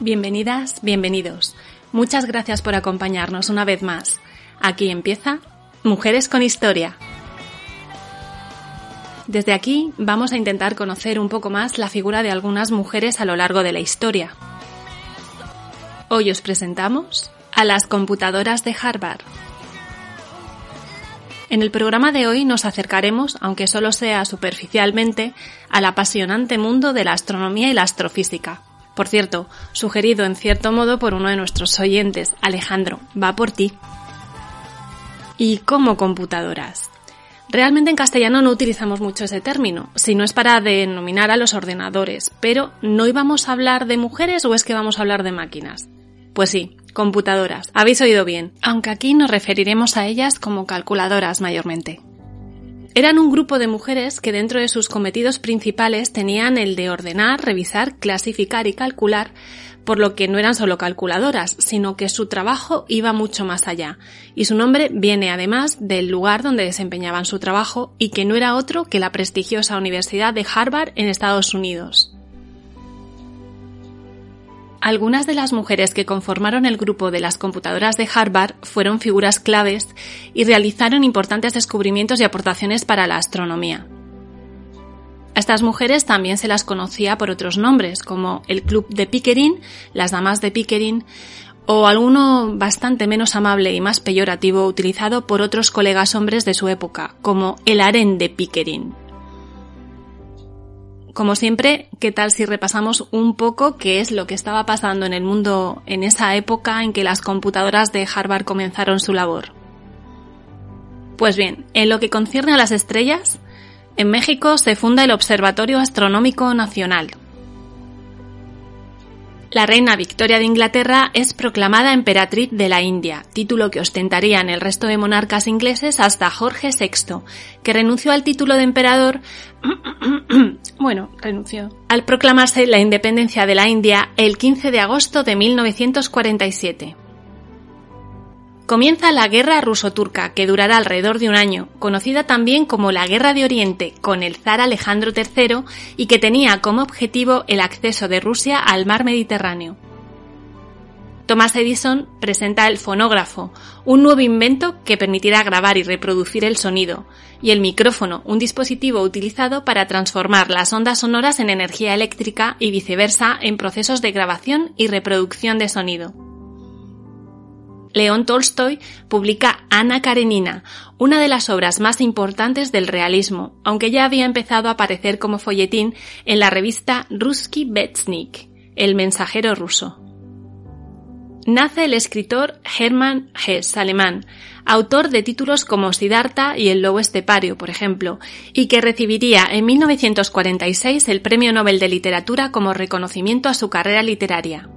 Bienvenidas, bienvenidos. Muchas gracias por acompañarnos una vez más. Aquí empieza Mujeres con Historia. Desde aquí vamos a intentar conocer un poco más la figura de algunas mujeres a lo largo de la historia. Hoy os presentamos a las computadoras de Harvard. En el programa de hoy nos acercaremos, aunque solo sea superficialmente, al apasionante mundo de la astronomía y la astrofísica. Por cierto, sugerido en cierto modo por uno de nuestros oyentes, Alejandro, va por ti. ¿Y cómo computadoras? Realmente en castellano no utilizamos mucho ese término, si no es para denominar a los ordenadores, pero ¿no íbamos a hablar de mujeres o es que vamos a hablar de máquinas? Pues sí, computadoras, habéis oído bien, aunque aquí nos referiremos a ellas como calculadoras mayormente. Eran un grupo de mujeres que dentro de sus cometidos principales tenían el de ordenar, revisar, clasificar y calcular, por lo que no eran solo calculadoras, sino que su trabajo iba mucho más allá, y su nombre viene además del lugar donde desempeñaban su trabajo y que no era otro que la prestigiosa Universidad de Harvard en Estados Unidos. Algunas de las mujeres que conformaron el grupo de las computadoras de Harvard fueron figuras claves y realizaron importantes descubrimientos y aportaciones para la astronomía. A estas mujeres también se las conocía por otros nombres, como el Club de Pickering, las Damas de Pickering, o alguno bastante menos amable y más peyorativo utilizado por otros colegas hombres de su época, como el Harén de Pickering. Como siempre, ¿qué tal si repasamos un poco qué es lo que estaba pasando en el mundo en esa época en que las computadoras de Harvard comenzaron su labor? Pues bien, en lo que concierne a las estrellas, en México se funda el Observatorio Astronómico Nacional. La reina Victoria de Inglaterra es proclamada emperatriz de la India, título que ostentarían el resto de monarcas ingleses hasta Jorge VI, que renunció al título de emperador, bueno, renunció, al proclamarse la independencia de la India el 15 de agosto de 1947. Comienza la Guerra ruso-turca, que durará alrededor de un año, conocida también como la Guerra de Oriente, con el zar Alejandro III y que tenía como objetivo el acceso de Rusia al mar Mediterráneo. Thomas Edison presenta el fonógrafo, un nuevo invento que permitirá grabar y reproducir el sonido, y el micrófono, un dispositivo utilizado para transformar las ondas sonoras en energía eléctrica y viceversa en procesos de grabación y reproducción de sonido. León Tolstoy publica Ana Karenina, una de las obras más importantes del realismo, aunque ya había empezado a aparecer como folletín en la revista Ruski Vestnik, El mensajero ruso. Nace el escritor Hermann Hesse, alemán, autor de títulos como Siddhartha y El lobo estepario, por ejemplo, y que recibiría en 1946 el Premio Nobel de Literatura como reconocimiento a su carrera literaria.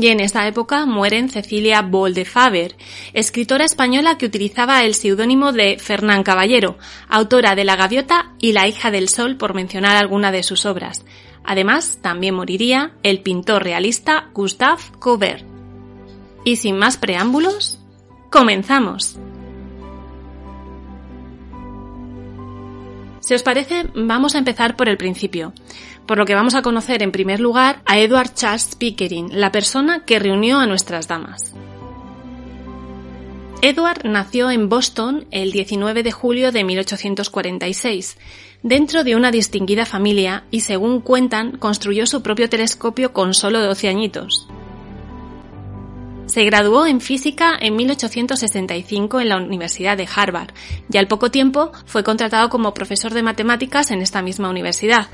Y en esa época mueren Cecilia Boldefaber, escritora española que utilizaba el seudónimo de Fernán Caballero, autora de La Gaviota y La hija del sol, por mencionar alguna de sus obras. Además, también moriría el pintor realista Gustave Courbet. Y sin más preámbulos, comenzamos. Si os parece, vamos a empezar por el principio, por lo que vamos a conocer en primer lugar a Edward Charles Pickering, la persona que reunió a nuestras damas. Edward nació en Boston el 19 de julio de 1846, dentro de una distinguida familia y, según cuentan, construyó su propio telescopio con solo 12 añitos. Se graduó en física en 1865 en la Universidad de Harvard y al poco tiempo fue contratado como profesor de matemáticas en esta misma universidad.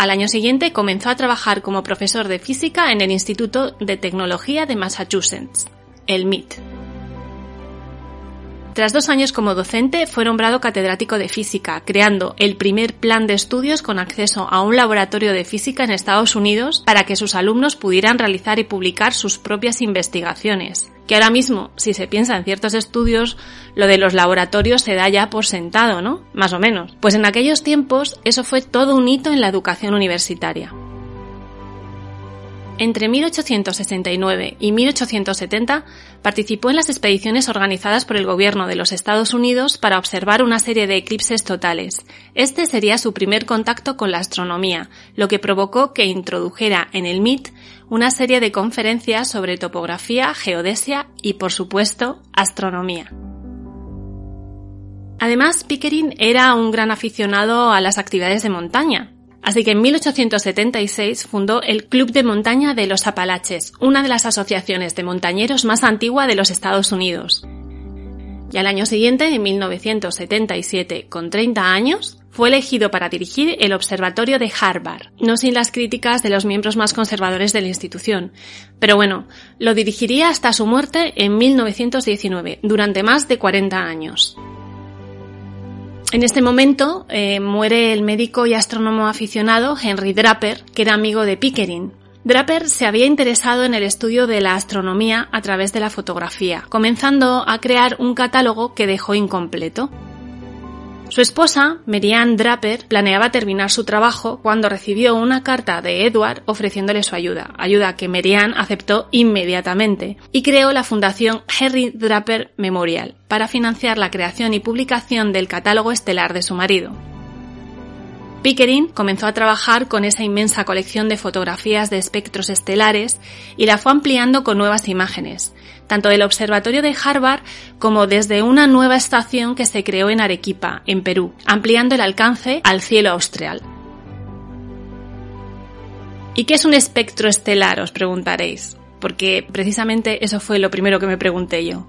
Al año siguiente comenzó a trabajar como profesor de física en el Instituto de Tecnología de Massachusetts, el MIT. Tras dos años como docente, fue nombrado catedrático de física, creando el primer plan de estudios con acceso a un laboratorio de física en Estados Unidos para que sus alumnos pudieran realizar y publicar sus propias investigaciones. Que ahora mismo, si se piensa en ciertos estudios, lo de los laboratorios se da ya por sentado, ¿no? Más o menos. Pues en aquellos tiempos eso fue todo un hito en la educación universitaria. Entre 1869 y 1870 participó en las expediciones organizadas por el gobierno de los Estados Unidos para observar una serie de eclipses totales. Este sería su primer contacto con la astronomía, lo que provocó que introdujera en el MIT una serie de conferencias sobre topografía, geodesia y, por supuesto, astronomía. Además, Pickering era un gran aficionado a las actividades de montaña, Así que en 1876 fundó el Club de Montaña de los Apalaches, una de las asociaciones de montañeros más antigua de los Estados Unidos. Y al año siguiente, en 1977, con 30 años, fue elegido para dirigir el Observatorio de Harvard, no sin las críticas de los miembros más conservadores de la institución. Pero bueno, lo dirigiría hasta su muerte en 1919, durante más de 40 años. En este momento eh, muere el médico y astrónomo aficionado Henry Draper, que era amigo de Pickering. Draper se había interesado en el estudio de la astronomía a través de la fotografía, comenzando a crear un catálogo que dejó incompleto. Su esposa, Marianne Draper, planeaba terminar su trabajo cuando recibió una carta de Edward ofreciéndole su ayuda, ayuda que Marianne aceptó inmediatamente, y creó la fundación Henry Draper Memorial para financiar la creación y publicación del catálogo estelar de su marido. Pickering comenzó a trabajar con esa inmensa colección de fotografías de espectros estelares y la fue ampliando con nuevas imágenes, tanto del Observatorio de Harvard como desde una nueva estación que se creó en Arequipa, en Perú, ampliando el alcance al cielo austral. ¿Y qué es un espectro estelar? os preguntaréis, porque precisamente eso fue lo primero que me pregunté yo.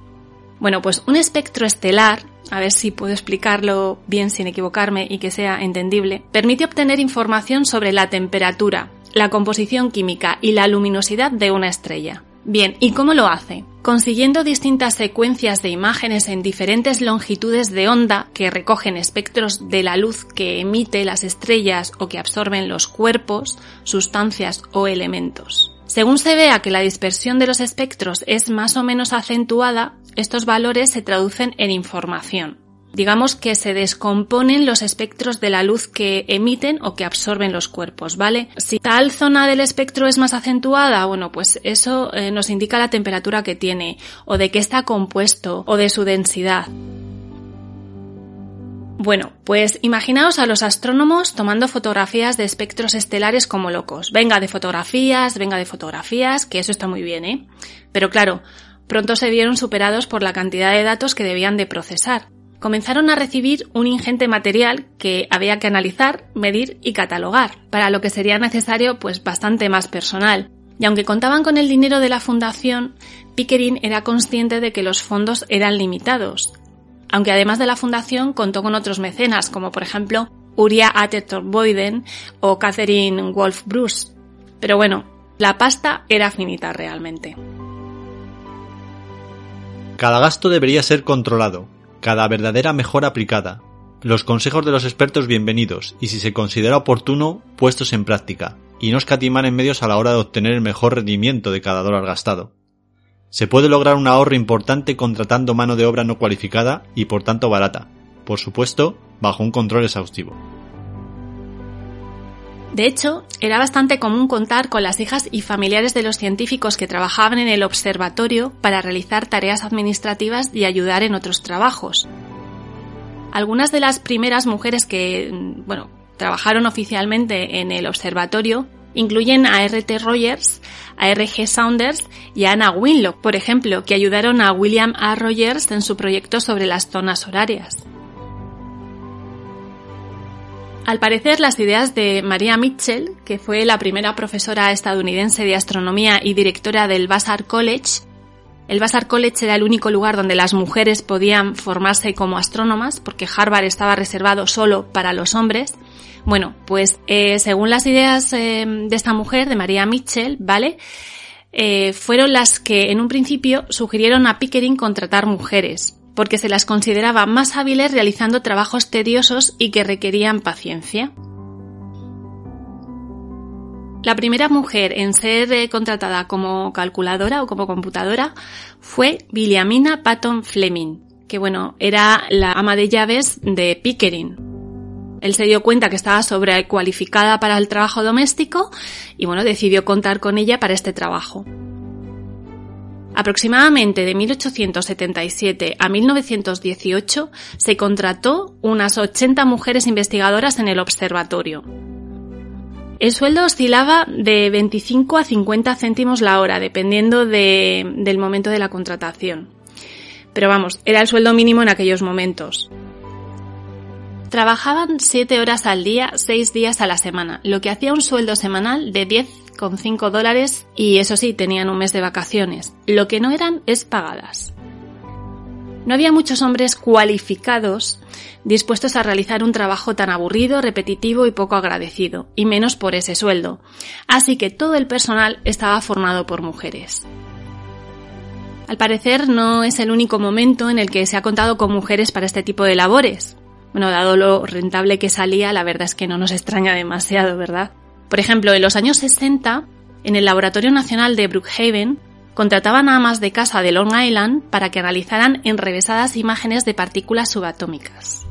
Bueno, pues un espectro estelar, a ver si puedo explicarlo bien sin equivocarme y que sea entendible, permite obtener información sobre la temperatura, la composición química y la luminosidad de una estrella. Bien, ¿y cómo lo hace? Consiguiendo distintas secuencias de imágenes en diferentes longitudes de onda que recogen espectros de la luz que emite las estrellas o que absorben los cuerpos, sustancias o elementos. Según se vea que la dispersión de los espectros es más o menos acentuada, estos valores se traducen en información digamos que se descomponen los espectros de la luz que emiten o que absorben los cuerpos, ¿vale? Si tal zona del espectro es más acentuada, bueno, pues eso eh, nos indica la temperatura que tiene, o de qué está compuesto, o de su densidad. Bueno, pues imaginaos a los astrónomos tomando fotografías de espectros estelares como locos. Venga de fotografías, venga de fotografías, que eso está muy bien, ¿eh? Pero claro, pronto se vieron superados por la cantidad de datos que debían de procesar comenzaron a recibir un ingente material que había que analizar, medir y catalogar, para lo que sería necesario pues bastante más personal. Y aunque contaban con el dinero de la fundación, Pickering era consciente de que los fondos eran limitados. Aunque además de la fundación contó con otros mecenas, como por ejemplo Uriah Atherton Boyden o Catherine Wolf Bruce. Pero bueno, la pasta era finita realmente. Cada gasto debería ser controlado, cada verdadera mejora aplicada, los consejos de los expertos bienvenidos y si se considera oportuno, puestos en práctica, y no escatimar en medios a la hora de obtener el mejor rendimiento de cada dólar gastado. Se puede lograr un ahorro importante contratando mano de obra no cualificada y por tanto barata, por supuesto, bajo un control exhaustivo. De hecho, era bastante común contar con las hijas y familiares de los científicos que trabajaban en el observatorio para realizar tareas administrativas y ayudar en otros trabajos. Algunas de las primeras mujeres que, mm, bueno, trabajaron oficialmente en el observatorio incluyen a R.T. Rogers, a R.G. Saunders y a Anna Winlock, por ejemplo, que ayudaron a William A. Rogers en su proyecto sobre las zonas horarias. Al parecer, las ideas de Maria Mitchell, que fue la primera profesora estadounidense de astronomía y directora del Vassar College, el Vassar College era el único lugar donde las mujeres podían formarse como astrónomas, porque Harvard estaba reservado solo para los hombres. Bueno, pues eh, según las ideas eh, de esta mujer, de María Mitchell, ¿vale? Eh, fueron las que en un principio sugirieron a Pickering contratar mujeres, porque se las consideraba más hábiles realizando trabajos tediosos y que requerían paciencia. La primera mujer en ser eh, contratada como calculadora o como computadora fue Williamina Patton Fleming, que bueno, era la ama de llaves de Pickering. Él se dio cuenta que estaba sobrecualificada para el trabajo doméstico y bueno, decidió contar con ella para este trabajo. Aproximadamente de 1877 a 1918 se contrató unas 80 mujeres investigadoras en el observatorio. El sueldo oscilaba de 25 a 50 céntimos la hora, dependiendo de- del momento de la contratación. Pero vamos, era el sueldo mínimo en aquellos momentos. Trabajaban 7 horas al día, 6 días a la semana, lo que hacía un sueldo semanal de 10,5 dólares y eso sí, tenían un mes de vacaciones. Lo que no eran es pagadas. No había muchos hombres cualificados dispuestos a realizar un trabajo tan aburrido, repetitivo y poco agradecido, y menos por ese sueldo. Así que todo el personal estaba formado por mujeres. Al parecer no es el único momento en el que se ha contado con mujeres para este tipo de labores. Bueno, dado lo rentable que salía, la verdad es que no nos extraña demasiado, ¿verdad? Por ejemplo, en los años 60, en el Laboratorio Nacional de Brookhaven, contrataban a amas de casa de Long Island para que analizaran enrevesadas imágenes de partículas subatómicas.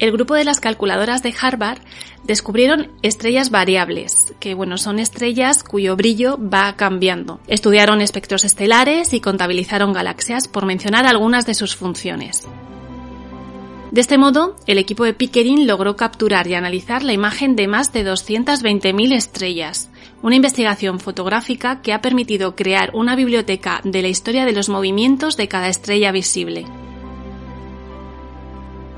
El grupo de las calculadoras de Harvard descubrieron estrellas variables, que bueno, son estrellas cuyo brillo va cambiando. Estudiaron espectros estelares y contabilizaron galaxias, por mencionar algunas de sus funciones. De este modo, el equipo de Pickering logró capturar y analizar la imagen de más de 220.000 estrellas, una investigación fotográfica que ha permitido crear una biblioteca de la historia de los movimientos de cada estrella visible.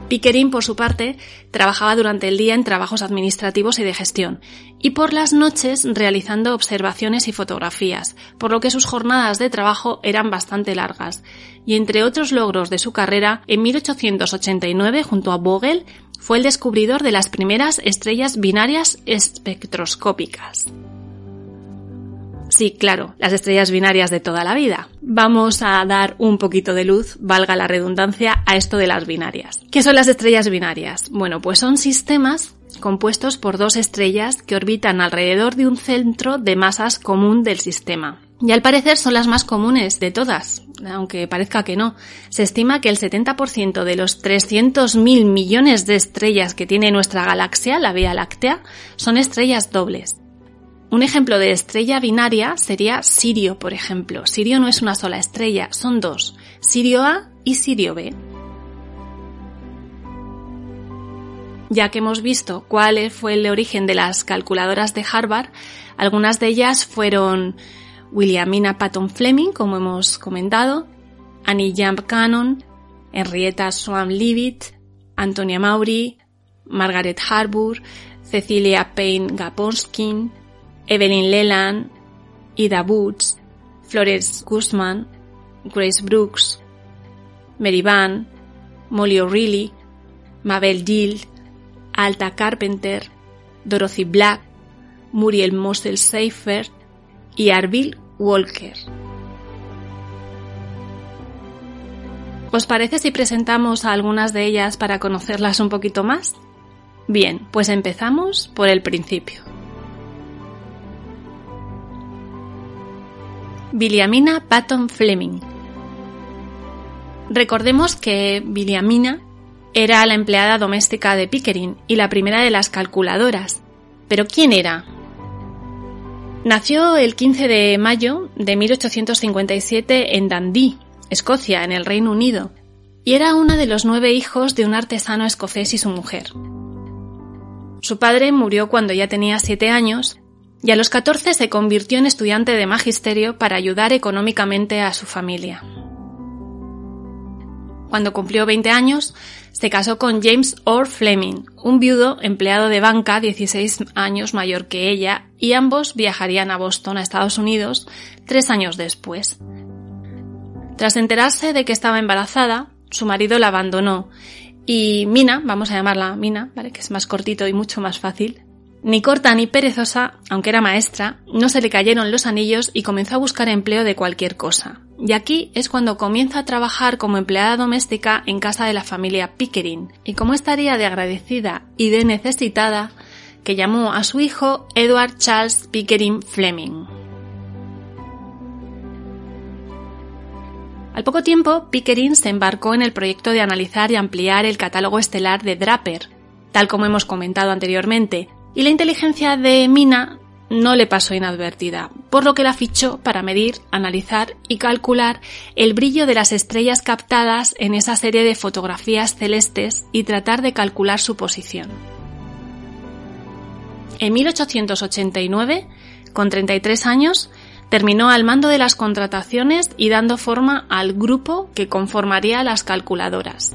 Pickering, por su parte, trabajaba durante el día en trabajos administrativos y de gestión, y por las noches realizando observaciones y fotografías, por lo que sus jornadas de trabajo eran bastante largas. Y entre otros logros de su carrera, en 1889, junto a Vogel, fue el descubridor de las primeras estrellas binarias espectroscópicas. Sí, claro, las estrellas binarias de toda la vida. Vamos a dar un poquito de luz, valga la redundancia, a esto de las binarias. ¿Qué son las estrellas binarias? Bueno, pues son sistemas compuestos por dos estrellas que orbitan alrededor de un centro de masas común del sistema. Y al parecer son las más comunes de todas, aunque parezca que no. Se estima que el 70% de los 300.000 millones de estrellas que tiene nuestra galaxia, la Vía Láctea, son estrellas dobles. Un ejemplo de estrella binaria sería Sirio, por ejemplo. Sirio no es una sola estrella, son dos, Sirio A y Sirio B. Ya que hemos visto cuál fue el origen de las calculadoras de Harvard, algunas de ellas fueron Williamina Patton Fleming, como hemos comentado, Annie Jump Cannon, Henrietta Swan Leavitt, Antonia Maury, Margaret Harbour, Cecilia Payne Gaponskin, Evelyn Leland, Ida Woods, Flores Guzman, Grace Brooks, Mary Van, Molly O'Reilly, Mabel Gill, Alta Carpenter, Dorothy Black, Muriel Mosel Seifert y Arville Walker. ¿Os parece si presentamos a algunas de ellas para conocerlas un poquito más? Bien, pues empezamos por el principio. Williamina Patton Fleming. Recordemos que Williamina era la empleada doméstica de Pickering y la primera de las calculadoras. ¿Pero quién era? Nació el 15 de mayo de 1857 en Dundee, Escocia, en el Reino Unido. y era una de los nueve hijos de un artesano escocés y su mujer. Su padre murió cuando ya tenía siete años y a los 14 se convirtió en estudiante de magisterio para ayudar económicamente a su familia. Cuando cumplió 20 años, se casó con James Orr Fleming, un viudo empleado de banca 16 años mayor que ella, y ambos viajarían a Boston, a Estados Unidos, tres años después. Tras enterarse de que estaba embarazada, su marido la abandonó y Mina, vamos a llamarla Mina, ¿vale? que es más cortito y mucho más fácil, ni corta ni perezosa, aunque era maestra, no se le cayeron los anillos y comenzó a buscar empleo de cualquier cosa. Y aquí es cuando comienza a trabajar como empleada doméstica en casa de la familia Pickering. Y como estaría de agradecida y de necesitada, que llamó a su hijo Edward Charles Pickering Fleming. Al poco tiempo, Pickering se embarcó en el proyecto de analizar y ampliar el catálogo estelar de Draper, tal como hemos comentado anteriormente, y la inteligencia de Mina no le pasó inadvertida, por lo que la fichó para medir, analizar y calcular el brillo de las estrellas captadas en esa serie de fotografías celestes y tratar de calcular su posición. En 1889, con 33 años, terminó al mando de las contrataciones y dando forma al grupo que conformaría las calculadoras.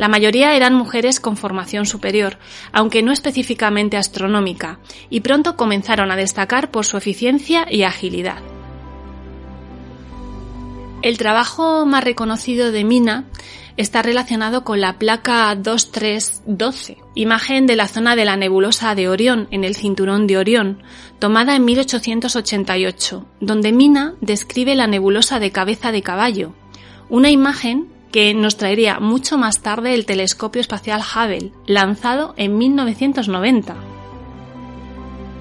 La mayoría eran mujeres con formación superior, aunque no específicamente astronómica, y pronto comenzaron a destacar por su eficiencia y agilidad. El trabajo más reconocido de Mina está relacionado con la placa 2312, imagen de la zona de la nebulosa de Orión en el cinturón de Orión, tomada en 1888, donde Mina describe la nebulosa de cabeza de caballo, una imagen que nos traería mucho más tarde el telescopio espacial Hubble, lanzado en 1990.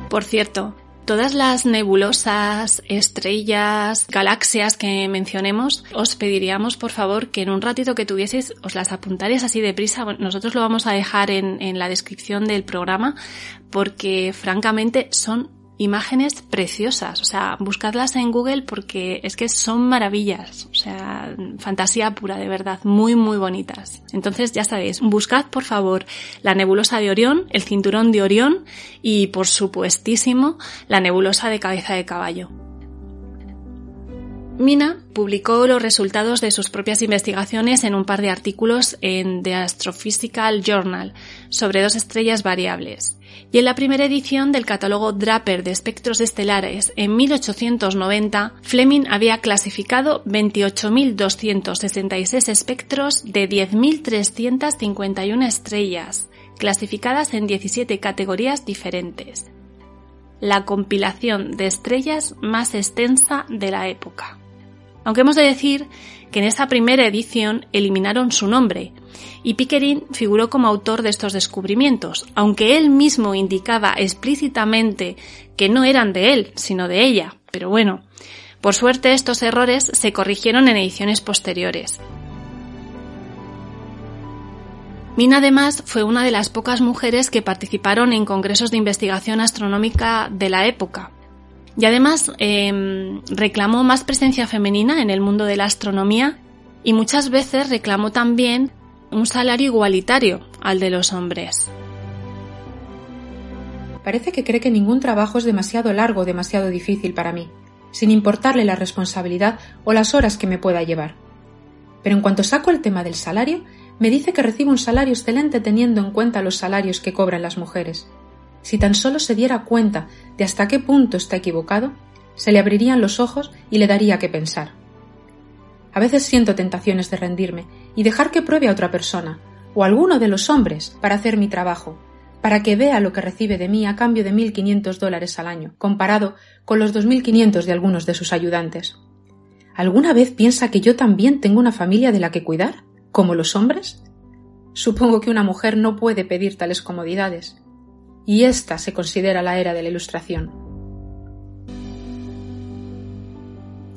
Por cierto, todas las nebulosas, estrellas, galaxias que mencionemos, os pediríamos por favor que en un ratito que tuvieseis os las apuntaréis así deprisa. Nosotros lo vamos a dejar en, en la descripción del programa porque francamente son imágenes preciosas. O sea, buscadlas en Google porque es que son maravillas. O sea, fantasía pura, de verdad. Muy, muy bonitas. Entonces, ya sabéis, buscad por favor la nebulosa de Orión, el cinturón de Orión y, por supuestísimo, la nebulosa de cabeza de caballo. Mina publicó los resultados de sus propias investigaciones en un par de artículos en The Astrophysical Journal sobre dos estrellas variables. Y en la primera edición del catálogo Draper de espectros estelares en 1890, Fleming había clasificado 28.266 espectros de 10.351 estrellas, clasificadas en 17 categorías diferentes. La compilación de estrellas más extensa de la época aunque hemos de decir que en esa primera edición eliminaron su nombre, y Pickering figuró como autor de estos descubrimientos, aunque él mismo indicaba explícitamente que no eran de él, sino de ella. Pero bueno, por suerte estos errores se corrigieron en ediciones posteriores. Mina además fue una de las pocas mujeres que participaron en congresos de investigación astronómica de la época, y además em, reclamó más presencia femenina en el mundo de la astronomía y muchas veces reclamó también un salario igualitario al de los hombres. Parece que cree que ningún trabajo es demasiado largo o demasiado difícil para mí, sin importarle la responsabilidad o las horas que me pueda llevar. Pero en cuanto saco el tema del salario, me dice que recibo un salario excelente teniendo en cuenta los salarios que cobran las mujeres. Si tan solo se diera cuenta de hasta qué punto está equivocado, se le abrirían los ojos y le daría que pensar. A veces siento tentaciones de rendirme y dejar que pruebe a otra persona, o alguno de los hombres, para hacer mi trabajo, para que vea lo que recibe de mí a cambio de mil quinientos dólares al año, comparado con los dos mil quinientos de algunos de sus ayudantes. ¿Alguna vez piensa que yo también tengo una familia de la que cuidar, como los hombres? Supongo que una mujer no puede pedir tales comodidades, y esta se considera la era de la Ilustración.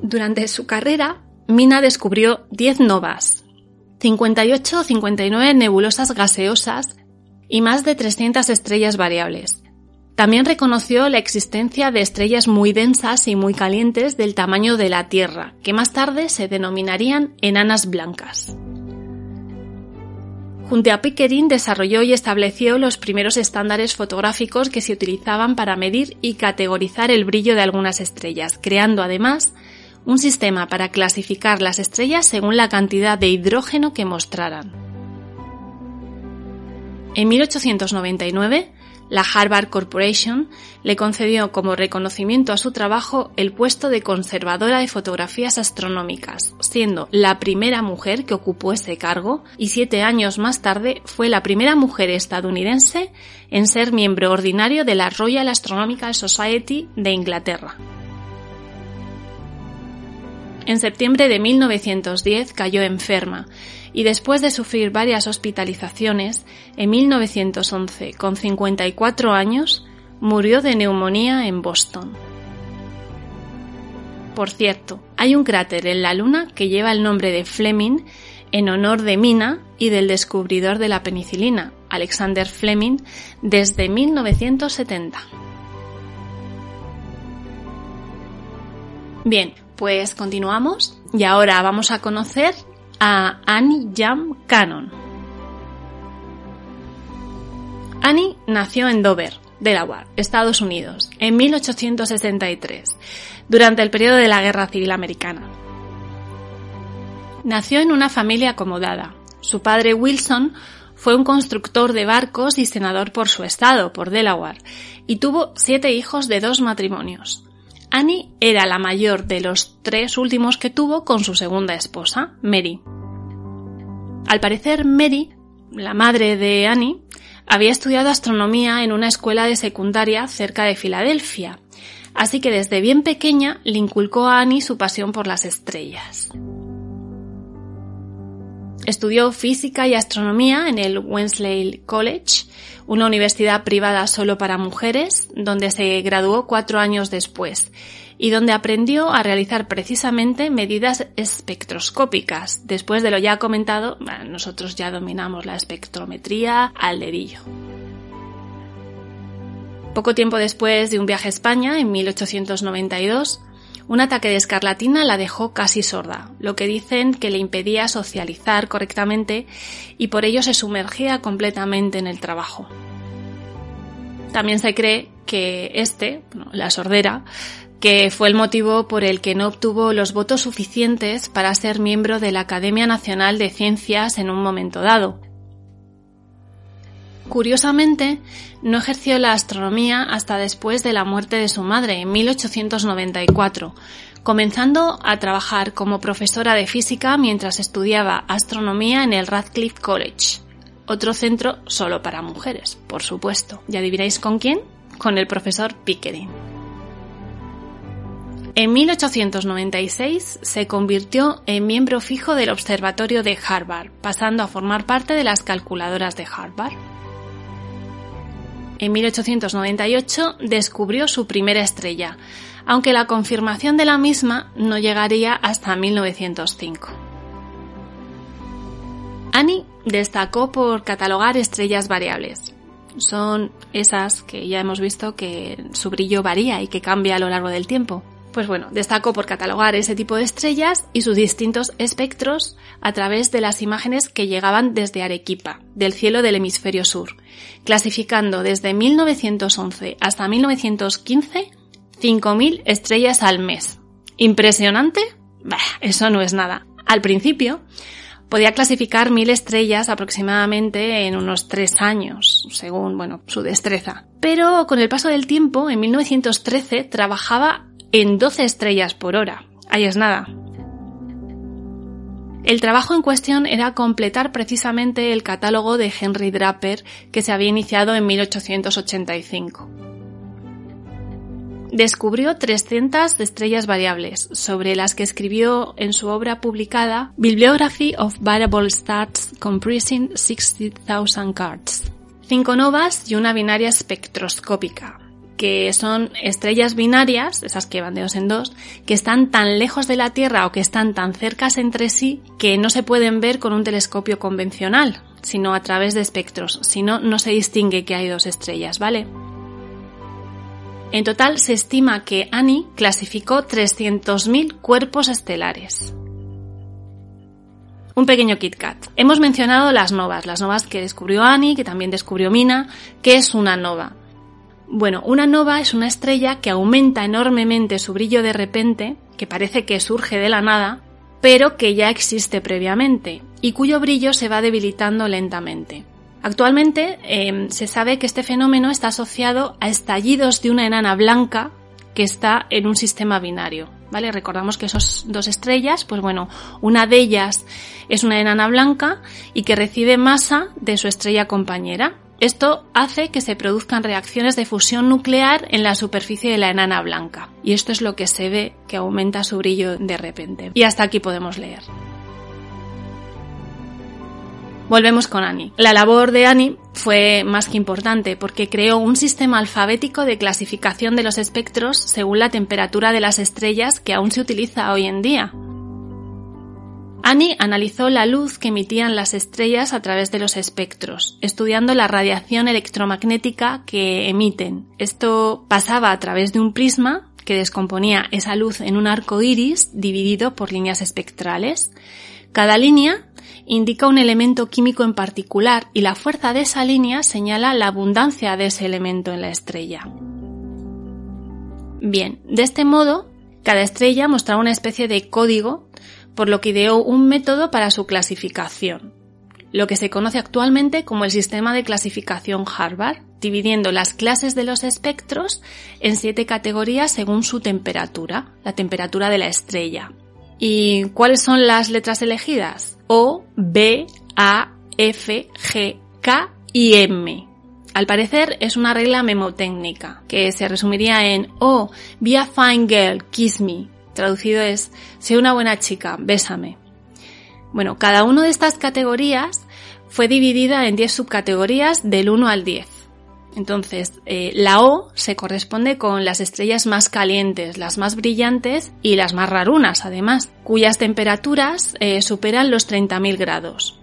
Durante su carrera, Mina descubrió 10 novas, 58 o 59 nebulosas gaseosas y más de 300 estrellas variables. También reconoció la existencia de estrellas muy densas y muy calientes del tamaño de la Tierra, que más tarde se denominarían enanas blancas. Junto a Pickering desarrolló y estableció los primeros estándares fotográficos que se utilizaban para medir y categorizar el brillo de algunas estrellas, creando además un sistema para clasificar las estrellas según la cantidad de hidrógeno que mostraran. En 1899, la Harvard Corporation le concedió como reconocimiento a su trabajo el puesto de conservadora de fotografías astronómicas, siendo la primera mujer que ocupó ese cargo y siete años más tarde fue la primera mujer estadounidense en ser miembro ordinario de la Royal Astronomical Society de Inglaterra. En septiembre de 1910 cayó enferma y después de sufrir varias hospitalizaciones, en 1911, con 54 años, murió de neumonía en Boston. Por cierto, hay un cráter en la Luna que lleva el nombre de Fleming en honor de Mina y del descubridor de la penicilina, Alexander Fleming, desde 1970. Bien, pues continuamos y ahora vamos a conocer a Annie Jam Cannon. Annie nació en Dover, Delaware, Estados Unidos, en 1863, durante el periodo de la Guerra Civil Americana. Nació en una familia acomodada. Su padre Wilson fue un constructor de barcos y senador por su estado, por Delaware, y tuvo siete hijos de dos matrimonios. Annie era la mayor de los tres últimos que tuvo con su segunda esposa, Mary. Al parecer, Mary, la madre de Annie, había estudiado astronomía en una escuela de secundaria cerca de Filadelfia, así que desde bien pequeña le inculcó a Annie su pasión por las estrellas. Estudió física y astronomía en el Wensley College, una universidad privada solo para mujeres, donde se graduó cuatro años después y donde aprendió a realizar precisamente medidas espectroscópicas. Después de lo ya comentado, nosotros ya dominamos la espectrometría al dedillo. Poco tiempo después de un viaje a España, en 1892, un ataque de escarlatina la dejó casi sorda, lo que dicen que le impedía socializar correctamente y por ello se sumergía completamente en el trabajo. También se cree que este, la sordera, que fue el motivo por el que no obtuvo los votos suficientes para ser miembro de la Academia Nacional de Ciencias en un momento dado. Curiosamente, no ejerció la astronomía hasta después de la muerte de su madre, en 1894, comenzando a trabajar como profesora de física mientras estudiaba astronomía en el Radcliffe College, otro centro solo para mujeres, por supuesto. ¿Ya adivináis con quién? Con el profesor Pickering. En 1896 se convirtió en miembro fijo del Observatorio de Harvard, pasando a formar parte de las calculadoras de Harvard. En 1898 descubrió su primera estrella, aunque la confirmación de la misma no llegaría hasta 1905. Annie destacó por catalogar estrellas variables. Son esas que ya hemos visto que su brillo varía y que cambia a lo largo del tiempo. Pues bueno, destacó por catalogar ese tipo de estrellas y sus distintos espectros a través de las imágenes que llegaban desde Arequipa, del cielo del hemisferio sur, clasificando desde 1911 hasta 1915 5.000 estrellas al mes. ¿Impresionante? Bah, eso no es nada. Al principio, podía clasificar mil estrellas aproximadamente en unos tres años, según, bueno, su destreza. Pero con el paso del tiempo, en 1913, trabajaba en 12 estrellas por hora. Ahí es nada. El trabajo en cuestión era completar precisamente el catálogo de Henry Draper que se había iniciado en 1885. Descubrió 300 estrellas variables, sobre las que escribió en su obra publicada Bibliography of Variable Stars Comprising 60,000 Cards. Cinco novas y una binaria espectroscópica, que son estrellas binarias, esas que van de dos en dos, que están tan lejos de la Tierra o que están tan cercas entre sí que no se pueden ver con un telescopio convencional, sino a través de espectros. Si no, no se distingue que hay dos estrellas, ¿vale? En total se estima que Annie clasificó 300.000 cuerpos estelares. Un pequeño Kit Kat. Hemos mencionado las novas, las novas que descubrió Annie, que también descubrió Mina. ¿Qué es una nova? Bueno, una nova es una estrella que aumenta enormemente su brillo de repente, que parece que surge de la nada, pero que ya existe previamente, y cuyo brillo se va debilitando lentamente. Actualmente eh, se sabe que este fenómeno está asociado a estallidos de una enana blanca que está en un sistema binario. ¿Vale? Recordamos que esos dos estrellas, pues bueno, una de ellas es una enana blanca y que recibe masa de su estrella compañera. Esto hace que se produzcan reacciones de fusión nuclear en la superficie de la enana blanca. Y esto es lo que se ve que aumenta su brillo de repente. Y hasta aquí podemos leer. Volvemos con Annie. La labor de Annie fue más que importante porque creó un sistema alfabético de clasificación de los espectros según la temperatura de las estrellas que aún se utiliza hoy en día. Annie analizó la luz que emitían las estrellas a través de los espectros, estudiando la radiación electromagnética que emiten. Esto pasaba a través de un prisma que descomponía esa luz en un arco iris dividido por líneas espectrales. Cada línea indica un elemento químico en particular y la fuerza de esa línea señala la abundancia de ese elemento en la estrella. Bien, de este modo, cada estrella mostraba una especie de código, por lo que ideó un método para su clasificación, lo que se conoce actualmente como el sistema de clasificación Harvard, dividiendo las clases de los espectros en siete categorías según su temperatura, la temperatura de la estrella. ¿Y cuáles son las letras elegidas? O, B, A, F, G, K y M. Al parecer es una regla memotécnica, que se resumiría en O, be a fine girl, kiss me. Traducido es, sé una buena chica, bésame. Bueno, cada una de estas categorías fue dividida en 10 subcategorías del 1 al 10. Entonces, eh, la O se corresponde con las estrellas más calientes, las más brillantes y las más rarunas, además, cuyas temperaturas eh, superan los 30.000 grados.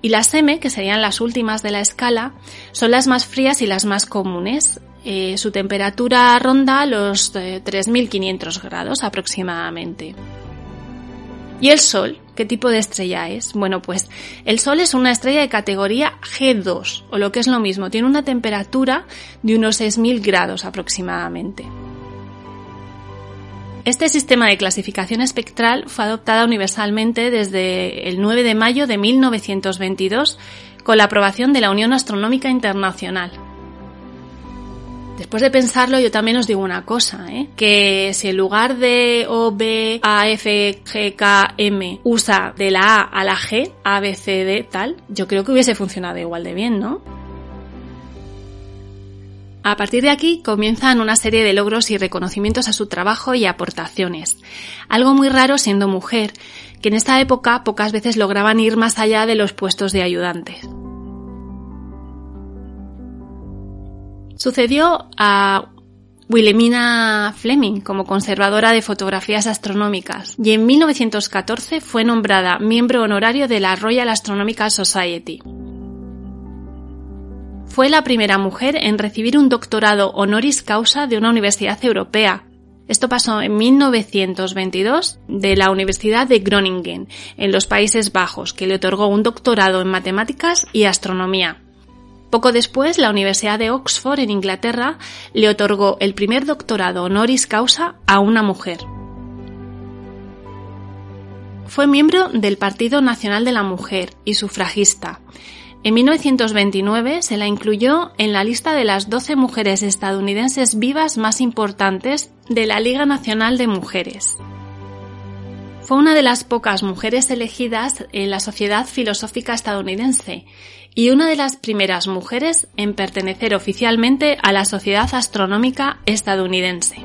Y las M, que serían las últimas de la escala, son las más frías y las más comunes. Eh, su temperatura ronda los 3.500 grados aproximadamente. ¿Y el Sol? ¿Qué tipo de estrella es? Bueno, pues el Sol es una estrella de categoría G2, o lo que es lo mismo, tiene una temperatura de unos 6.000 grados aproximadamente. Este sistema de clasificación espectral fue adoptado universalmente desde el 9 de mayo de 1922 con la aprobación de la Unión Astronómica Internacional. Después de pensarlo, yo también os digo una cosa, ¿eh? que si en lugar de O, B, A, F, G, K, M usa de la A a la G, A, B, C, D, tal, yo creo que hubiese funcionado igual de bien, ¿no? A partir de aquí comienzan una serie de logros y reconocimientos a su trabajo y aportaciones. Algo muy raro siendo mujer, que en esta época pocas veces lograban ir más allá de los puestos de ayudantes. Sucedió a Wilhelmina Fleming como conservadora de fotografías astronómicas y en 1914 fue nombrada miembro honorario de la Royal Astronomical Society. Fue la primera mujer en recibir un doctorado honoris causa de una universidad europea. Esto pasó en 1922 de la Universidad de Groningen, en los Países Bajos, que le otorgó un doctorado en matemáticas y astronomía. Poco después, la Universidad de Oxford, en Inglaterra, le otorgó el primer doctorado honoris causa a una mujer. Fue miembro del Partido Nacional de la Mujer y sufragista. En 1929 se la incluyó en la lista de las 12 mujeres estadounidenses vivas más importantes de la Liga Nacional de Mujeres. Fue una de las pocas mujeres elegidas en la Sociedad Filosófica Estadounidense y una de las primeras mujeres en pertenecer oficialmente a la Sociedad Astronómica Estadounidense.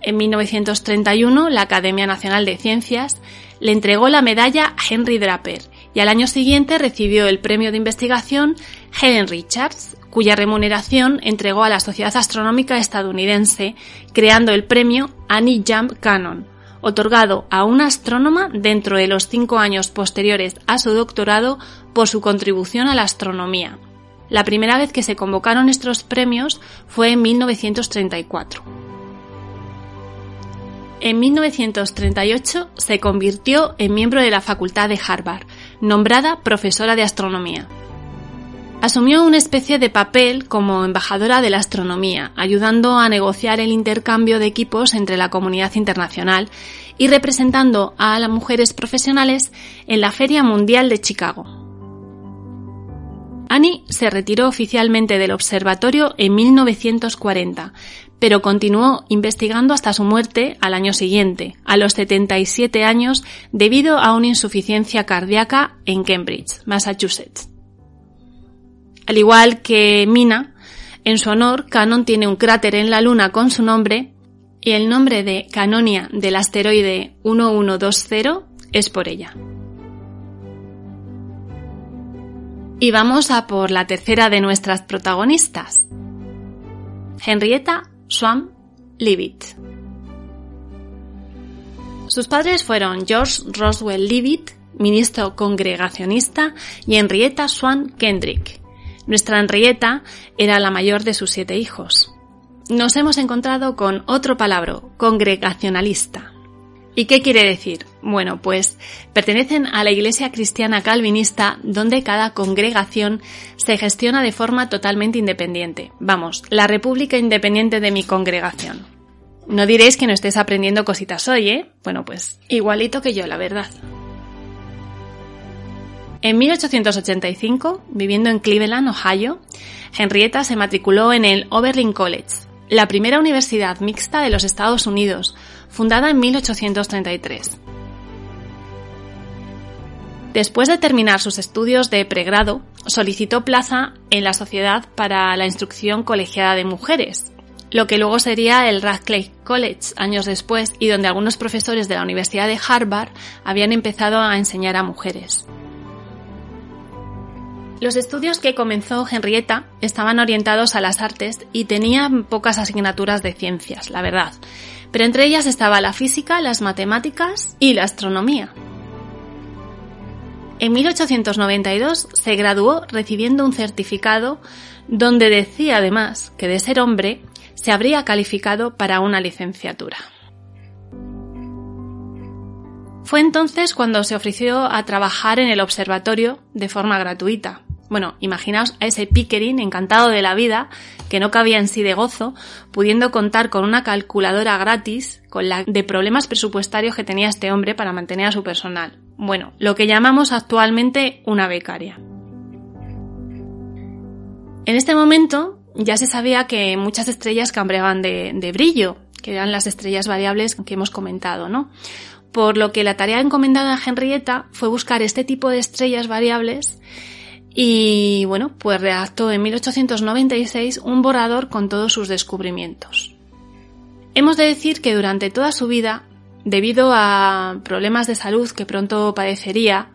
En 1931, la Academia Nacional de Ciencias le entregó la medalla Henry Draper y al año siguiente recibió el premio de investigación Helen Richards, cuya remuneración entregó a la Sociedad Astronómica Estadounidense, creando el premio Annie Jump Cannon, otorgado a una astrónoma dentro de los cinco años posteriores a su doctorado por su contribución a la astronomía. La primera vez que se convocaron estos premios fue en 1934. En 1938 se convirtió en miembro de la Facultad de Harvard, nombrada profesora de astronomía. Asumió una especie de papel como embajadora de la astronomía, ayudando a negociar el intercambio de equipos entre la comunidad internacional y representando a las mujeres profesionales en la Feria Mundial de Chicago. Annie se retiró oficialmente del observatorio en 1940, pero continuó investigando hasta su muerte al año siguiente, a los 77 años, debido a una insuficiencia cardíaca en Cambridge, Massachusetts. Al igual que Mina, en su honor, Cannon tiene un cráter en la Luna con su nombre y el nombre de Canonia del asteroide 1120 es por ella. Y vamos a por la tercera de nuestras protagonistas, Henrietta Swan Leavitt. Sus padres fueron George Roswell Leavitt, ministro congregacionista, y Henrietta Swan Kendrick. Nuestra Henrietta era la mayor de sus siete hijos. Nos hemos encontrado con otro palabra, congregacionalista. ¿Y qué quiere decir? Bueno, pues pertenecen a la Iglesia Cristiana Calvinista donde cada congregación se gestiona de forma totalmente independiente. Vamos, la República Independiente de mi congregación. No diréis que no estés aprendiendo cositas hoy, ¿eh? Bueno, pues igualito que yo, la verdad. En 1885, viviendo en Cleveland, Ohio, Henrietta se matriculó en el Oberlin College, la primera universidad mixta de los Estados Unidos, fundada en 1833. Después de terminar sus estudios de pregrado, solicitó plaza en la Sociedad para la Instrucción Colegiada de Mujeres, lo que luego sería el Radcliffe College años después y donde algunos profesores de la Universidad de Harvard habían empezado a enseñar a mujeres. Los estudios que comenzó Henrietta estaban orientados a las artes y tenían pocas asignaturas de ciencias, la verdad, pero entre ellas estaba la física, las matemáticas y la astronomía. En 1892 se graduó recibiendo un certificado donde decía además que de ser hombre se habría calificado para una licenciatura. Fue entonces cuando se ofreció a trabajar en el observatorio de forma gratuita. Bueno, imaginaos a ese Pickering encantado de la vida, que no cabía en sí de gozo, pudiendo contar con una calculadora gratis con la de problemas presupuestarios que tenía este hombre para mantener a su personal. Bueno, lo que llamamos actualmente una becaria. En este momento ya se sabía que muchas estrellas cambiaban de, de brillo, que eran las estrellas variables que hemos comentado, ¿no? Por lo que la tarea encomendada a Henrietta fue buscar este tipo de estrellas variables y bueno, pues redactó en 1896 un borrador con todos sus descubrimientos. Hemos de decir que durante toda su vida, debido a problemas de salud que pronto padecería,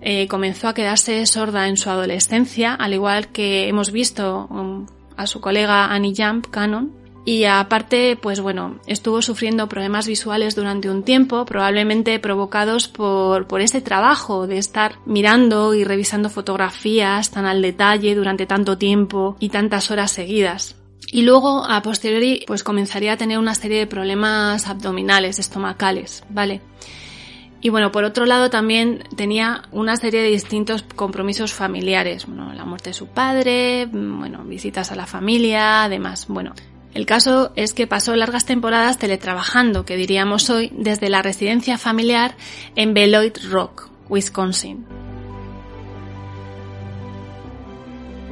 eh, comenzó a quedarse sorda en su adolescencia, al igual que hemos visto um, a su colega Annie Jump Cannon, y aparte, pues bueno, estuvo sufriendo problemas visuales durante un tiempo, probablemente provocados por, por ese trabajo de estar mirando y revisando fotografías tan al detalle durante tanto tiempo y tantas horas seguidas. Y luego, a posteriori, pues comenzaría a tener una serie de problemas abdominales, estomacales, ¿vale? Y bueno, por otro lado también tenía una serie de distintos compromisos familiares, bueno, la muerte de su padre, bueno, visitas a la familia, además, bueno, el caso es que pasó largas temporadas teletrabajando, que diríamos hoy, desde la residencia familiar en Beloit Rock, Wisconsin.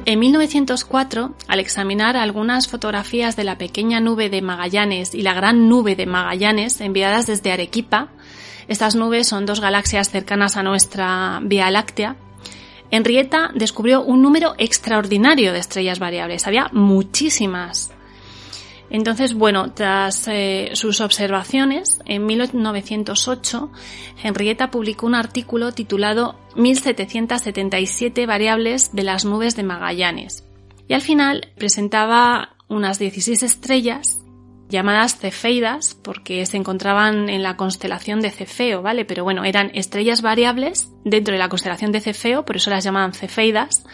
En 1904, al examinar algunas fotografías de la pequeña nube de Magallanes y la gran nube de Magallanes enviadas desde Arequipa, estas nubes son dos galaxias cercanas a nuestra Vía Láctea, Henrietta descubrió un número extraordinario de estrellas variables. Había muchísimas. Entonces, bueno, tras eh, sus observaciones, en 1908, Henrietta publicó un artículo titulado 1777 variables de las nubes de Magallanes. Y al final presentaba unas 16 estrellas llamadas cefeidas porque se encontraban en la constelación de Cefeo, ¿vale? Pero bueno, eran estrellas variables dentro de la constelación de Cefeo, por eso las llamaban cefeidas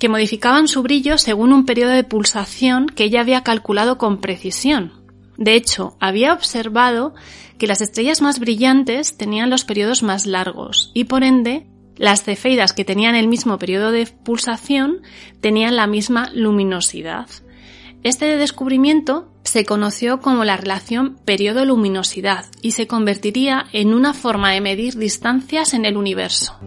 que modificaban su brillo según un periodo de pulsación que ella había calculado con precisión. De hecho, había observado que las estrellas más brillantes tenían los periodos más largos y por ende las cefeidas que tenían el mismo periodo de pulsación tenían la misma luminosidad. Este descubrimiento se conoció como la relación periodo-luminosidad y se convertiría en una forma de medir distancias en el universo.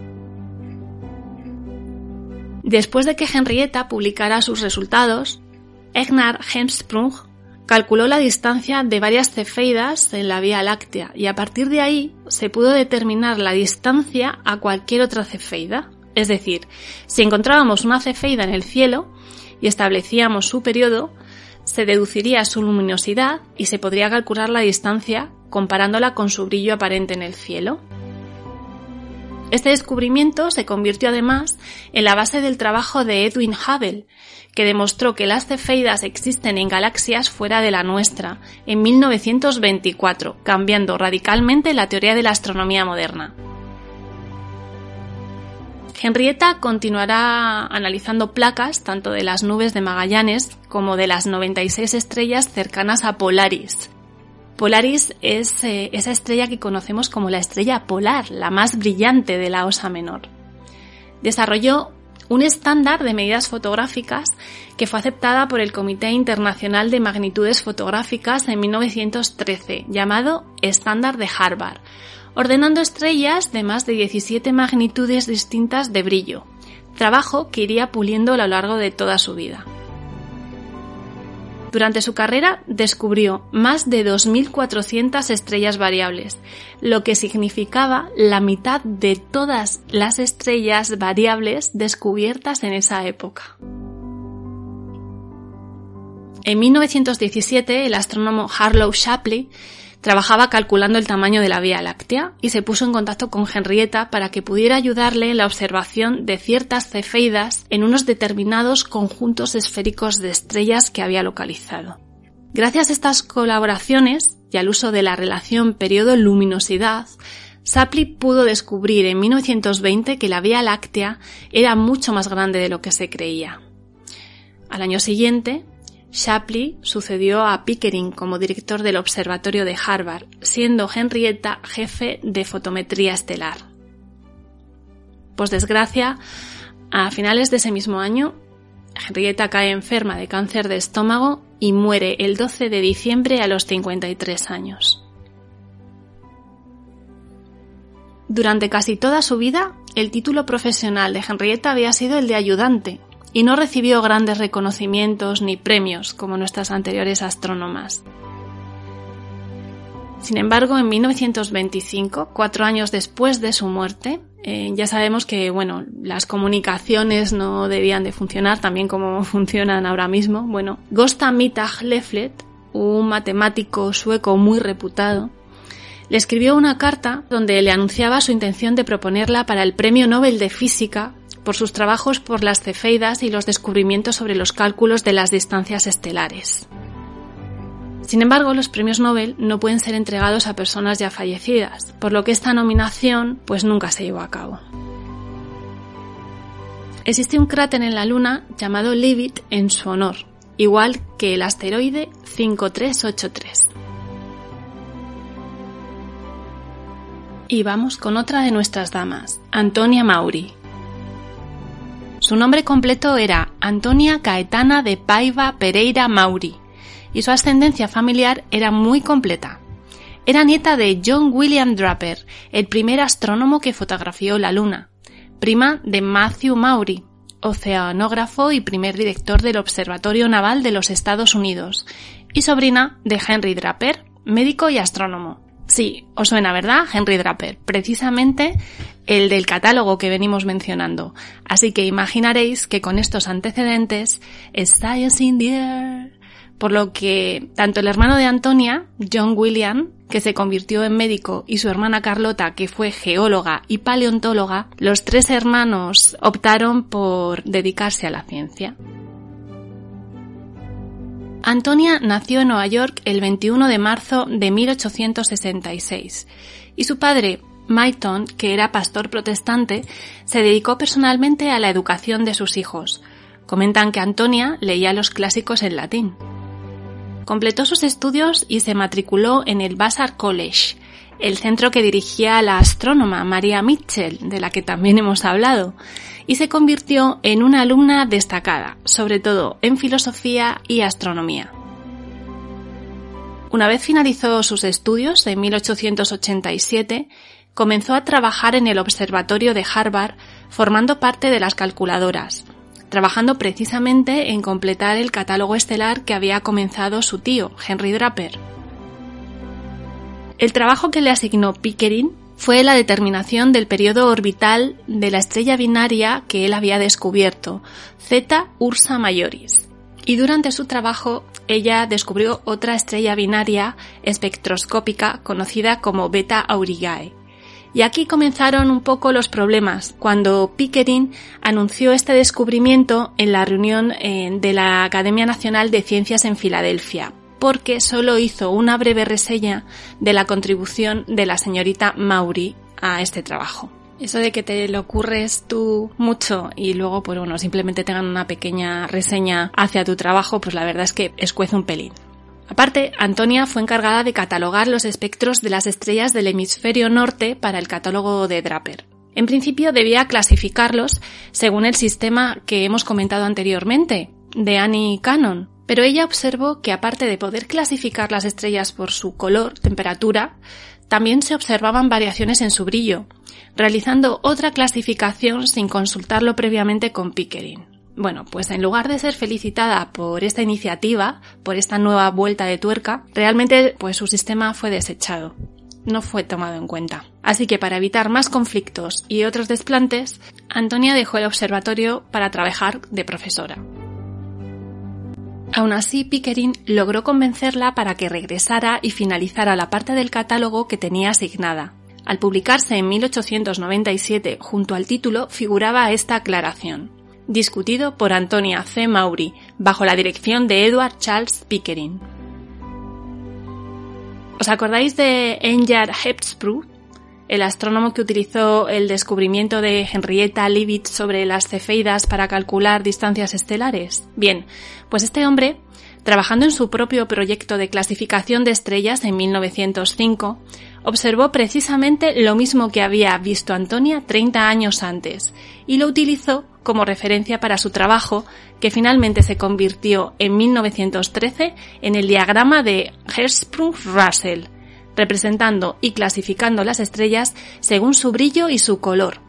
Después de que Henrietta publicara sus resultados, Egnar Hemsprung calculó la distancia de varias cefeidas en la Vía Láctea y a partir de ahí se pudo determinar la distancia a cualquier otra cefeida. Es decir, si encontrábamos una cefeida en el cielo y establecíamos su periodo, se deduciría su luminosidad y se podría calcular la distancia comparándola con su brillo aparente en el cielo. Este descubrimiento se convirtió además en la base del trabajo de Edwin Hubble, que demostró que las cefeidas existen en galaxias fuera de la nuestra, en 1924, cambiando radicalmente la teoría de la astronomía moderna. Henrietta continuará analizando placas tanto de las nubes de Magallanes como de las 96 estrellas cercanas a Polaris, Polaris es eh, esa estrella que conocemos como la estrella polar, la más brillante de la Osa Menor. Desarrolló un estándar de medidas fotográficas que fue aceptada por el Comité Internacional de Magnitudes Fotográficas en 1913, llamado Estándar de Harvard, ordenando estrellas de más de 17 magnitudes distintas de brillo, trabajo que iría puliendo a lo largo de toda su vida. Durante su carrera descubrió más de 2.400 estrellas variables, lo que significaba la mitad de todas las estrellas variables descubiertas en esa época. En 1917, el astrónomo Harlow Shapley Trabajaba calculando el tamaño de la Vía Láctea y se puso en contacto con Henrietta para que pudiera ayudarle en la observación de ciertas cefeidas en unos determinados conjuntos esféricos de estrellas que había localizado. Gracias a estas colaboraciones y al uso de la relación periodo-luminosidad, Shapley pudo descubrir en 1920 que la Vía Láctea era mucho más grande de lo que se creía. Al año siguiente, Shapley sucedió a Pickering como director del Observatorio de Harvard, siendo Henrietta jefe de fotometría estelar. Por desgracia, a finales de ese mismo año, Henrietta cae enferma de cáncer de estómago y muere el 12 de diciembre a los 53 años. Durante casi toda su vida, el título profesional de Henrietta había sido el de ayudante, y no recibió grandes reconocimientos ni premios como nuestras anteriores astrónomas. Sin embargo, en 1925, cuatro años después de su muerte, eh, ya sabemos que bueno, las comunicaciones no debían de funcionar también como funcionan ahora mismo. Bueno, Gosta Mittag Leflet, un matemático sueco muy reputado, le escribió una carta donde le anunciaba su intención de proponerla para el Premio Nobel de Física por sus trabajos por las cefeidas y los descubrimientos sobre los cálculos de las distancias estelares. Sin embargo, los premios Nobel no pueden ser entregados a personas ya fallecidas, por lo que esta nominación pues nunca se llevó a cabo. Existe un cráter en la Luna llamado Leavitt en su honor, igual que el asteroide 5383. Y vamos con otra de nuestras damas, Antonia Mauri, su nombre completo era Antonia Caetana de Paiva Pereira Mauri y su ascendencia familiar era muy completa. Era nieta de John William Draper, el primer astrónomo que fotografió la Luna, prima de Matthew Maury, oceanógrafo y primer director del Observatorio Naval de los Estados Unidos, y sobrina de Henry Draper, médico y astrónomo. Sí, os suena, ¿verdad? Henry Draper, precisamente el del catálogo que venimos mencionando. Así que imaginaréis que con estos antecedentes es Science in the Air. Por lo que tanto el hermano de Antonia, John William, que se convirtió en médico, y su hermana Carlota, que fue geóloga y paleontóloga, los tres hermanos optaron por dedicarse a la ciencia. Antonia nació en Nueva York el 21 de marzo de 1866 y su padre, Maiton, que era pastor protestante, se dedicó personalmente a la educación de sus hijos, Comentan que Antonia leía los clásicos en latín. Completó sus estudios y se matriculó en el Vassar College, el centro que dirigía la astrónoma María Mitchell, de la que también hemos hablado, y se convirtió en una alumna destacada, sobre todo en filosofía y astronomía. Una vez finalizó sus estudios en 1887, comenzó a trabajar en el observatorio de Harvard formando parte de las calculadoras, trabajando precisamente en completar el catálogo estelar que había comenzado su tío, Henry Draper. El trabajo que le asignó Pickering fue la determinación del periodo orbital de la estrella binaria que él había descubierto, Zeta Ursa Majoris. Y durante su trabajo ella descubrió otra estrella binaria espectroscópica conocida como Beta Aurigae. Y aquí comenzaron un poco los problemas cuando Pickering anunció este descubrimiento en la reunión eh, de la Academia Nacional de Ciencias en Filadelfia, porque solo hizo una breve reseña de la contribución de la señorita Maury a este trabajo. Eso de que te lo ocurres tú mucho y luego, pues bueno, simplemente tengan una pequeña reseña hacia tu trabajo, pues la verdad es que escuece un pelín. Aparte, Antonia fue encargada de catalogar los espectros de las estrellas del hemisferio norte para el catálogo de Draper. En principio debía clasificarlos según el sistema que hemos comentado anteriormente, de Annie Cannon, pero ella observó que aparte de poder clasificar las estrellas por su color, temperatura, también se observaban variaciones en su brillo, realizando otra clasificación sin consultarlo previamente con Pickering. Bueno, pues en lugar de ser felicitada por esta iniciativa, por esta nueva vuelta de tuerca, realmente pues su sistema fue desechado. No fue tomado en cuenta. Así que para evitar más conflictos y otros desplantes, Antonia dejó el observatorio para trabajar de profesora. Aún así, Pickering logró convencerla para que regresara y finalizara la parte del catálogo que tenía asignada. Al publicarse en 1897 junto al título figuraba esta aclaración discutido por Antonia C. Maury, bajo la dirección de Edward Charles Pickering. ¿Os acordáis de Enyard Hepsprue, el astrónomo que utilizó el descubrimiento de Henrietta Leavitt sobre las cefeidas para calcular distancias estelares? Bien, pues este hombre, trabajando en su propio proyecto de clasificación de estrellas en 1905, observó precisamente lo mismo que había visto Antonia 30 años antes y lo utilizó como referencia para su trabajo, que finalmente se convirtió en 1913 en el diagrama de Hertzsprung-Russell, representando y clasificando las estrellas según su brillo y su color.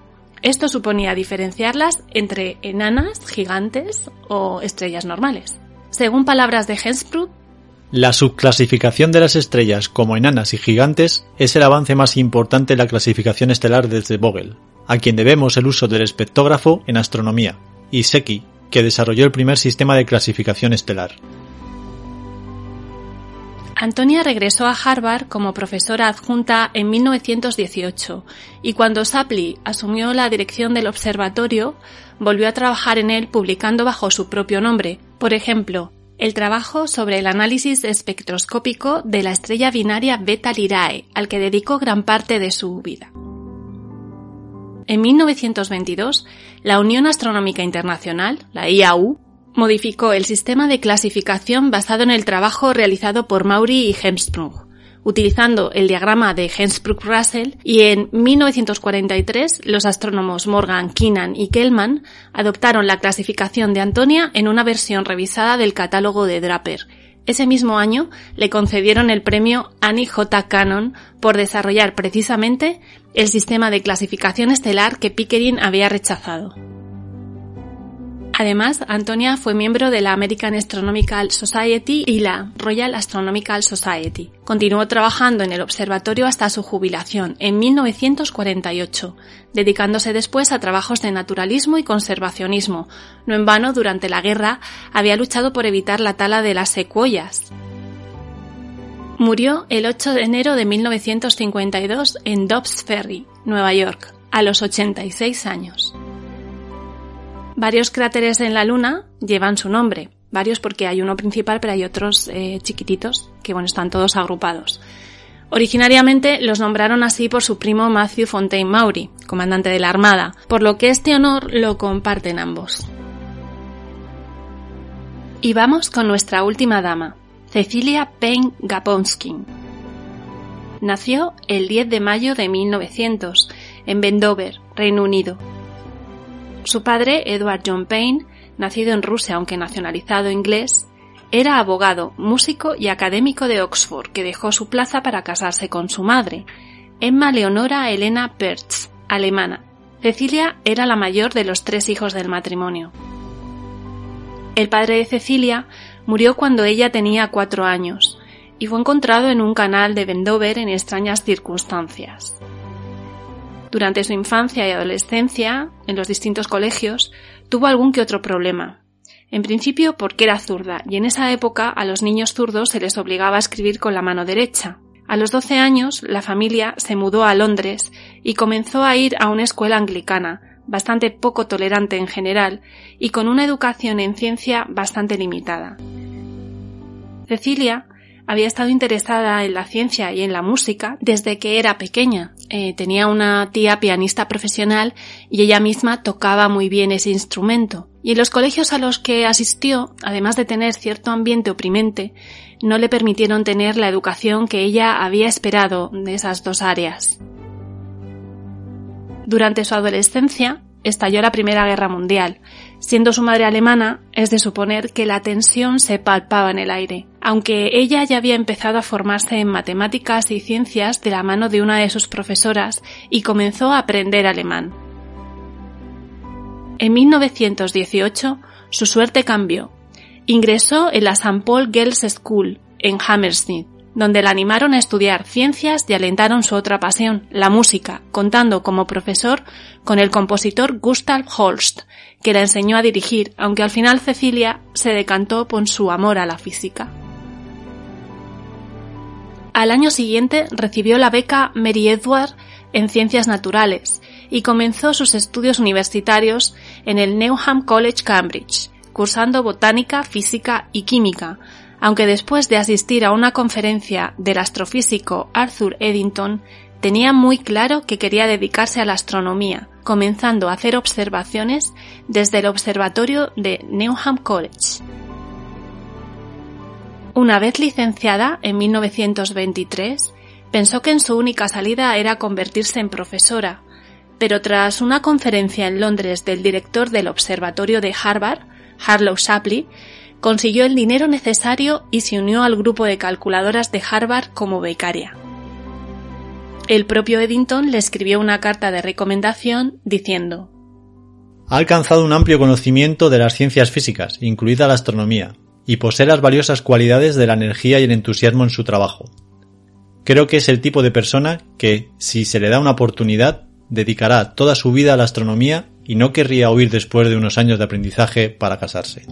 Esto suponía diferenciarlas entre enanas, gigantes o estrellas normales. Según palabras de Hertzsprung, la subclasificación de las estrellas como enanas y gigantes es el avance más importante en la clasificación estelar desde Vogel, a quien debemos el uso del espectógrafo en astronomía, y Secchi, que desarrolló el primer sistema de clasificación estelar. Antonia regresó a Harvard como profesora adjunta en 1918 y cuando Shapley asumió la dirección del observatorio, volvió a trabajar en él publicando bajo su propio nombre. Por ejemplo, el trabajo sobre el análisis espectroscópico de la estrella binaria Beta Lirae, al que dedicó gran parte de su vida. En 1922, la Unión Astronómica Internacional, la IAU, modificó el sistema de clasificación basado en el trabajo realizado por Maury y Hemsprung utilizando el diagrama de Hensbruck-Russell y en 1943 los astrónomos Morgan, Keenan y Kellman adoptaron la clasificación de Antonia en una versión revisada del catálogo de Draper. Ese mismo año le concedieron el premio Annie J. Cannon por desarrollar precisamente el sistema de clasificación estelar que Pickering había rechazado. Además, Antonia fue miembro de la American Astronomical Society y la Royal Astronomical Society. Continuó trabajando en el observatorio hasta su jubilación en 1948, dedicándose después a trabajos de naturalismo y conservacionismo. No en vano, durante la guerra, había luchado por evitar la tala de las secuoyas. Murió el 8 de enero de 1952 en Dobbs Ferry, Nueva York, a los 86 años. Varios cráteres en la Luna llevan su nombre. Varios porque hay uno principal, pero hay otros eh, chiquititos que, bueno, están todos agrupados. Originariamente los nombraron así por su primo Matthew Fontaine Maury, comandante de la Armada, por lo que este honor lo comparten ambos. Y vamos con nuestra última dama, Cecilia Payne Gaponskin. Nació el 10 de mayo de 1900 en Vendover, Reino Unido. Su padre, Edward John Payne, nacido en Rusia aunque nacionalizado inglés, era abogado, músico y académico de Oxford que dejó su plaza para casarse con su madre, Emma Leonora Elena Pertz, alemana. Cecilia era la mayor de los tres hijos del matrimonio. El padre de Cecilia murió cuando ella tenía cuatro años y fue encontrado en un canal de Vendover en extrañas circunstancias. Durante su infancia y adolescencia, en los distintos colegios, tuvo algún que otro problema. En principio porque era zurda, y en esa época a los niños zurdos se les obligaba a escribir con la mano derecha. A los 12 años, la familia se mudó a Londres y comenzó a ir a una escuela anglicana, bastante poco tolerante en general y con una educación en ciencia bastante limitada. Cecilia había estado interesada en la ciencia y en la música desde que era pequeña. Eh, tenía una tía pianista profesional y ella misma tocaba muy bien ese instrumento. Y en los colegios a los que asistió, además de tener cierto ambiente oprimente, no le permitieron tener la educación que ella había esperado de esas dos áreas. Durante su adolescencia estalló la Primera Guerra Mundial. Siendo su madre alemana, es de suponer que la tensión se palpaba en el aire, aunque ella ya había empezado a formarse en matemáticas y ciencias de la mano de una de sus profesoras y comenzó a aprender alemán. En 1918 su suerte cambió. Ingresó en la St. Paul Girls School en Hammersmith donde la animaron a estudiar ciencias y alentaron su otra pasión, la música, contando como profesor con el compositor Gustav Holst, que la enseñó a dirigir, aunque al final Cecilia se decantó por su amor a la física. Al año siguiente recibió la beca Mary Edward en Ciencias Naturales y comenzó sus estudios universitarios en el Newnham College Cambridge, cursando botánica, física y química, aunque después de asistir a una conferencia del astrofísico Arthur Eddington, tenía muy claro que quería dedicarse a la astronomía, comenzando a hacer observaciones desde el observatorio de Newnham College. Una vez licenciada en 1923, pensó que en su única salida era convertirse en profesora, pero tras una conferencia en Londres del director del observatorio de Harvard, Harlow Shapley, consiguió el dinero necesario y se unió al grupo de calculadoras de Harvard como becaria. El propio Eddington le escribió una carta de recomendación diciendo Ha alcanzado un amplio conocimiento de las ciencias físicas, incluida la astronomía, y posee las valiosas cualidades de la energía y el entusiasmo en su trabajo. Creo que es el tipo de persona que, si se le da una oportunidad, dedicará toda su vida a la astronomía y no querría huir después de unos años de aprendizaje para casarse.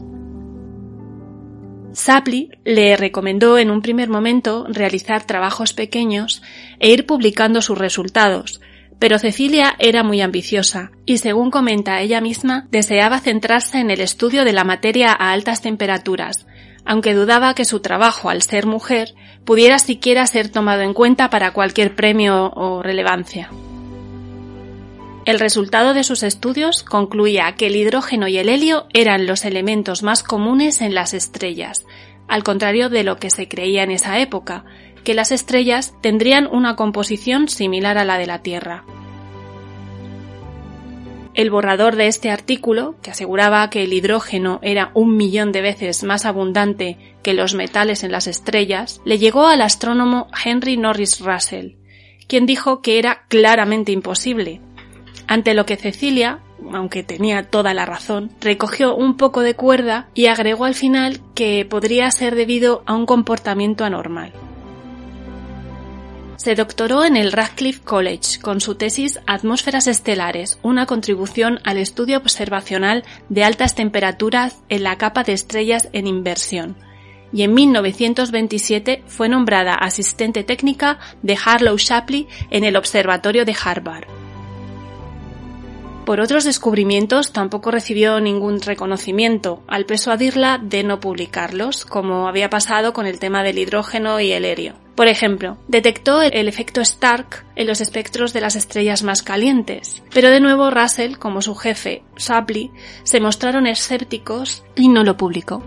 Sapley le recomendó en un primer momento realizar trabajos pequeños e ir publicando sus resultados, pero Cecilia era muy ambiciosa y, según comenta ella misma, deseaba centrarse en el estudio de la materia a altas temperaturas, aunque dudaba que su trabajo, al ser mujer, pudiera siquiera ser tomado en cuenta para cualquier premio o relevancia. El resultado de sus estudios concluía que el hidrógeno y el helio eran los elementos más comunes en las estrellas, al contrario de lo que se creía en esa época, que las estrellas tendrían una composición similar a la de la Tierra. El borrador de este artículo, que aseguraba que el hidrógeno era un millón de veces más abundante que los metales en las estrellas, le llegó al astrónomo Henry Norris Russell, quien dijo que era claramente imposible, ante lo que Cecilia, aunque tenía toda la razón, recogió un poco de cuerda y agregó al final que podría ser debido a un comportamiento anormal. Se doctoró en el Radcliffe College con su tesis Atmósferas estelares, una contribución al estudio observacional de altas temperaturas en la capa de estrellas en inversión, y en 1927 fue nombrada asistente técnica de Harlow Shapley en el Observatorio de Harvard. Por otros descubrimientos tampoco recibió ningún reconocimiento, al persuadirla de no publicarlos, como había pasado con el tema del hidrógeno y el helio. Por ejemplo, detectó el efecto Stark en los espectros de las estrellas más calientes, pero de nuevo Russell, como su jefe, Shapley, se mostraron escépticos y no lo publicó.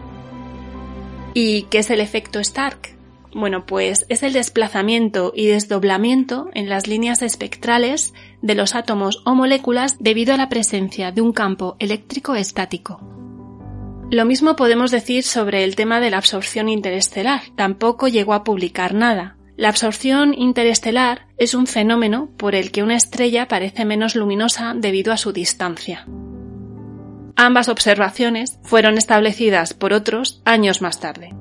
¿Y qué es el efecto Stark? Bueno, pues es el desplazamiento y desdoblamiento en las líneas espectrales de los átomos o moléculas debido a la presencia de un campo eléctrico estático. Lo mismo podemos decir sobre el tema de la absorción interestelar. Tampoco llegó a publicar nada. La absorción interestelar es un fenómeno por el que una estrella parece menos luminosa debido a su distancia. Ambas observaciones fueron establecidas por otros años más tarde.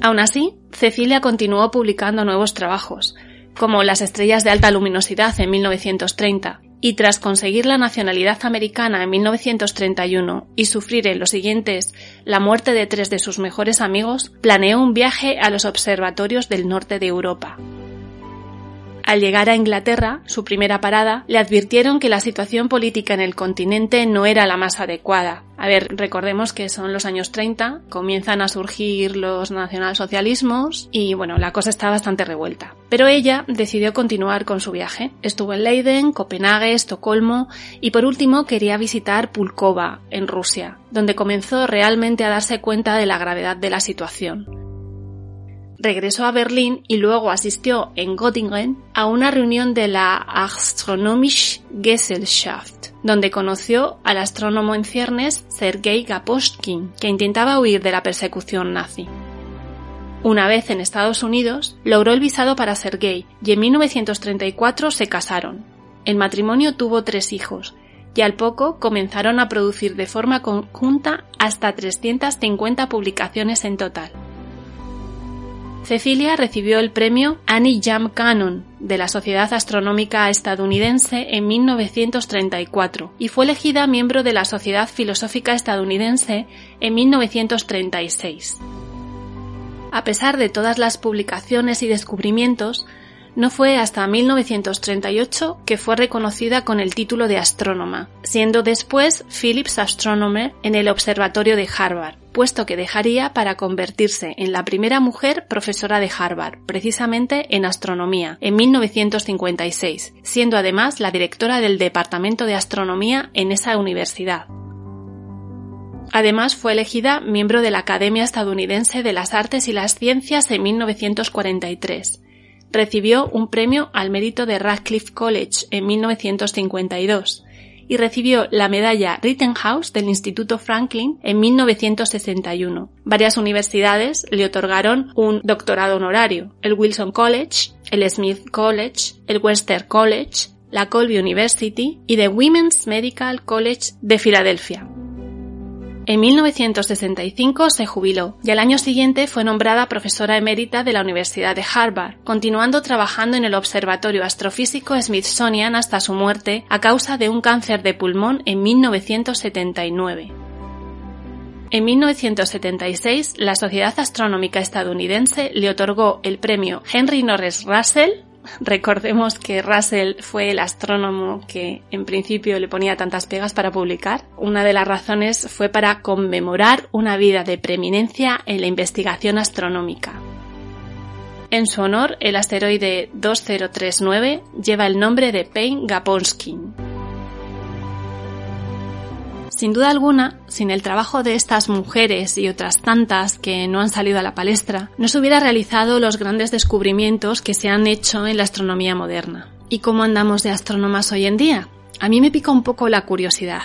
Aún así, Cecilia continuó publicando nuevos trabajos, como Las estrellas de alta luminosidad en 1930, y tras conseguir la nacionalidad americana en 1931 y sufrir en los siguientes la muerte de tres de sus mejores amigos, planeó un viaje a los observatorios del norte de Europa. Al llegar a Inglaterra, su primera parada, le advirtieron que la situación política en el continente no era la más adecuada. A ver, recordemos que son los años 30, comienzan a surgir los nacionalsocialismos y bueno, la cosa está bastante revuelta. Pero ella decidió continuar con su viaje. Estuvo en Leiden, Copenhague, Estocolmo y por último quería visitar Pulkova, en Rusia, donde comenzó realmente a darse cuenta de la gravedad de la situación regresó a Berlín y luego asistió en Göttingen a una reunión de la Astronomische Gesellschaft, donde conoció al astrónomo en ciernes Sergei Gaposchkin, que intentaba huir de la persecución nazi. Una vez en Estados Unidos, logró el visado para Sergei y en 1934 se casaron. El matrimonio tuvo tres hijos y al poco comenzaron a producir de forma conjunta hasta 350 publicaciones en total. Cecilia recibió el premio Annie Jam Cannon de la Sociedad Astronómica Estadounidense en 1934 y fue elegida miembro de la Sociedad Filosófica Estadounidense en 1936. A pesar de todas las publicaciones y descubrimientos, no fue hasta 1938 que fue reconocida con el título de astrónoma, siendo después Phillips Astronomer en el Observatorio de Harvard, puesto que dejaría para convertirse en la primera mujer profesora de Harvard, precisamente en astronomía, en 1956, siendo además la directora del Departamento de Astronomía en esa universidad. Además fue elegida miembro de la Academia Estadounidense de las Artes y las Ciencias en 1943 recibió un premio al mérito de Radcliffe College en 1952 y recibió la medalla Rittenhouse del Instituto Franklin en 1961. Varias universidades le otorgaron un doctorado honorario, el Wilson College, el Smith College, el Western College, la Colby University y the Women's Medical College de Filadelfia. En 1965 se jubiló y al año siguiente fue nombrada profesora emérita de la Universidad de Harvard, continuando trabajando en el Observatorio Astrofísico Smithsonian hasta su muerte a causa de un cáncer de pulmón en 1979. En 1976, la Sociedad Astronómica Estadounidense le otorgó el premio Henry Norris Russell Recordemos que Russell fue el astrónomo que en principio le ponía tantas pegas para publicar. Una de las razones fue para conmemorar una vida de preeminencia en la investigación astronómica. En su honor, el asteroide 2039 lleva el nombre de Payne Gaponskin. Sin duda alguna, sin el trabajo de estas mujeres y otras tantas que no han salido a la palestra, no se hubiera realizado los grandes descubrimientos que se han hecho en la astronomía moderna. ¿Y cómo andamos de astrónomas hoy en día? A mí me pica un poco la curiosidad.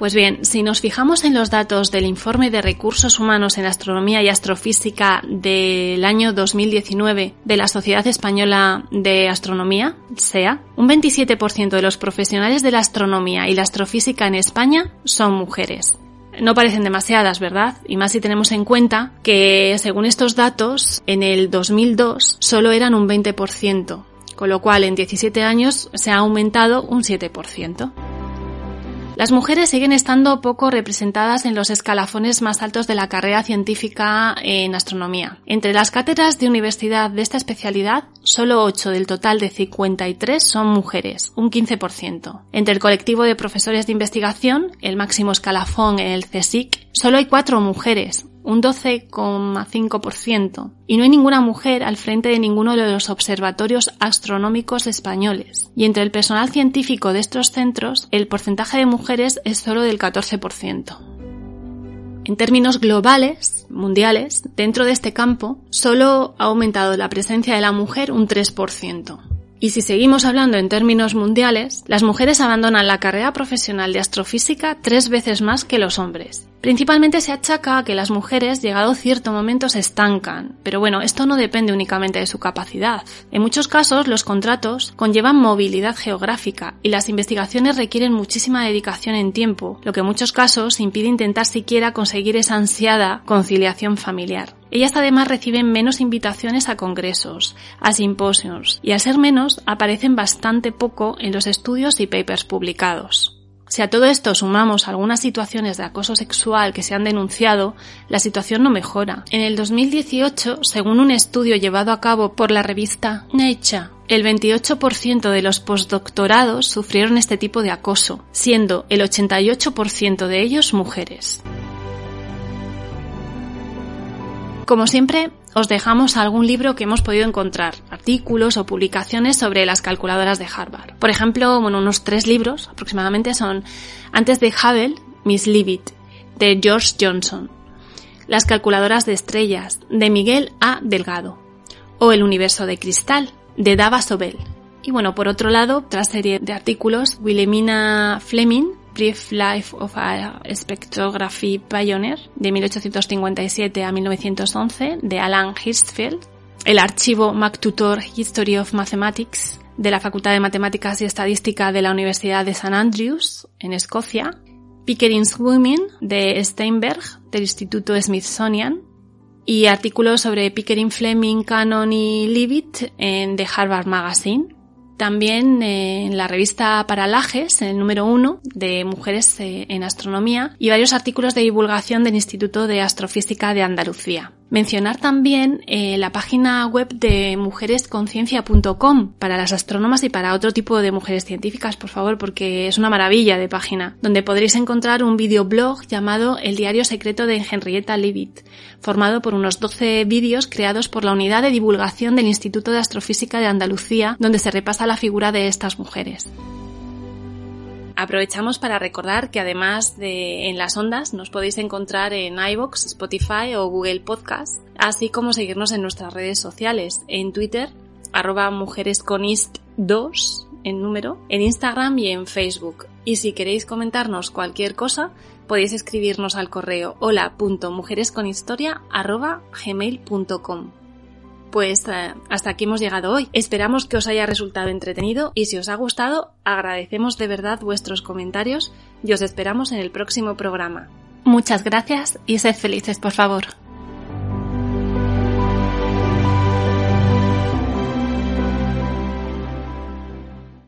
Pues bien, si nos fijamos en los datos del informe de recursos humanos en astronomía y astrofísica del año 2019 de la Sociedad Española de Astronomía, SEA, un 27% de los profesionales de la astronomía y la astrofísica en España son mujeres. No parecen demasiadas, ¿verdad? Y más si tenemos en cuenta que, según estos datos, en el 2002 solo eran un 20%, con lo cual en 17 años se ha aumentado un 7%. Las mujeres siguen estando poco representadas en los escalafones más altos de la carrera científica en astronomía. Entre las cátedras de universidad de esta especialidad, solo 8 del total de 53 son mujeres, un 15%. Entre el colectivo de profesores de investigación, el máximo escalafón en el CSIC, solo hay 4 mujeres, un 12,5%, y no hay ninguna mujer al frente de ninguno de los observatorios astronómicos españoles. Y entre el personal científico de estos centros, el porcentaje de mujeres es solo del 14%. En términos globales, mundiales, dentro de este campo, solo ha aumentado la presencia de la mujer un 3%. Y si seguimos hablando en términos mundiales, las mujeres abandonan la carrera profesional de astrofísica tres veces más que los hombres. Principalmente se achaca a que las mujeres, llegado cierto momento, se estancan, pero bueno, esto no depende únicamente de su capacidad. En muchos casos, los contratos conllevan movilidad geográfica y las investigaciones requieren muchísima dedicación en tiempo, lo que en muchos casos impide intentar siquiera conseguir esa ansiada conciliación familiar. Ellas además reciben menos invitaciones a congresos, a simposios, y al ser menos aparecen bastante poco en los estudios y papers publicados. Si a todo esto sumamos algunas situaciones de acoso sexual que se han denunciado, la situación no mejora. En el 2018, según un estudio llevado a cabo por la revista Nature, el 28% de los postdoctorados sufrieron este tipo de acoso, siendo el 88% de ellos mujeres. Como siempre, os dejamos algún libro que hemos podido encontrar, artículos o publicaciones sobre las calculadoras de Harvard. Por ejemplo, bueno, unos tres libros aproximadamente son Antes de Hubble, Miss Leavitt, de George Johnson, Las calculadoras de estrellas, de Miguel A. Delgado, o El universo de cristal, de Dava Sobel. Y bueno, por otro lado, otra serie de artículos, Wilhelmina Fleming, Brief Life of a Spectrography Pioneer de 1857 a 1911 de Alan Hirschfeld, el archivo MacTutor History of Mathematics de la Facultad de Matemáticas y Estadística de la Universidad de St Andrews en Escocia, Pickering's Women de Steinberg del Instituto Smithsonian. Y artículos sobre Pickering, Fleming, Cannon y Leavitt en The Harvard Magazine. También eh, en la revista Paralajes, en el número uno de Mujeres eh, en Astronomía, y varios artículos de divulgación del Instituto de Astrofísica de Andalucía. Mencionar también eh, la página web de mujeresconciencia.com para las astrónomas y para otro tipo de mujeres científicas, por favor, porque es una maravilla de página, donde podréis encontrar un videoblog llamado El diario secreto de Henrietta Leavitt, formado por unos 12 vídeos creados por la unidad de divulgación del Instituto de Astrofísica de Andalucía, donde se repasa la figura de estas mujeres. Aprovechamos para recordar que además de en las ondas nos podéis encontrar en iVoox, Spotify o Google Podcast, así como seguirnos en nuestras redes sociales, en Twitter, arroba mujeresconist2 en número, en Instagram y en Facebook. Y si queréis comentarnos cualquier cosa, podéis escribirnos al correo hola.mujeresconhistoria.gmail.com Pues eh, hasta aquí hemos llegado hoy. Esperamos que os haya resultado entretenido y si os ha gustado, agradecemos de verdad vuestros comentarios y os esperamos en el próximo programa. Muchas gracias y sed felices, por favor.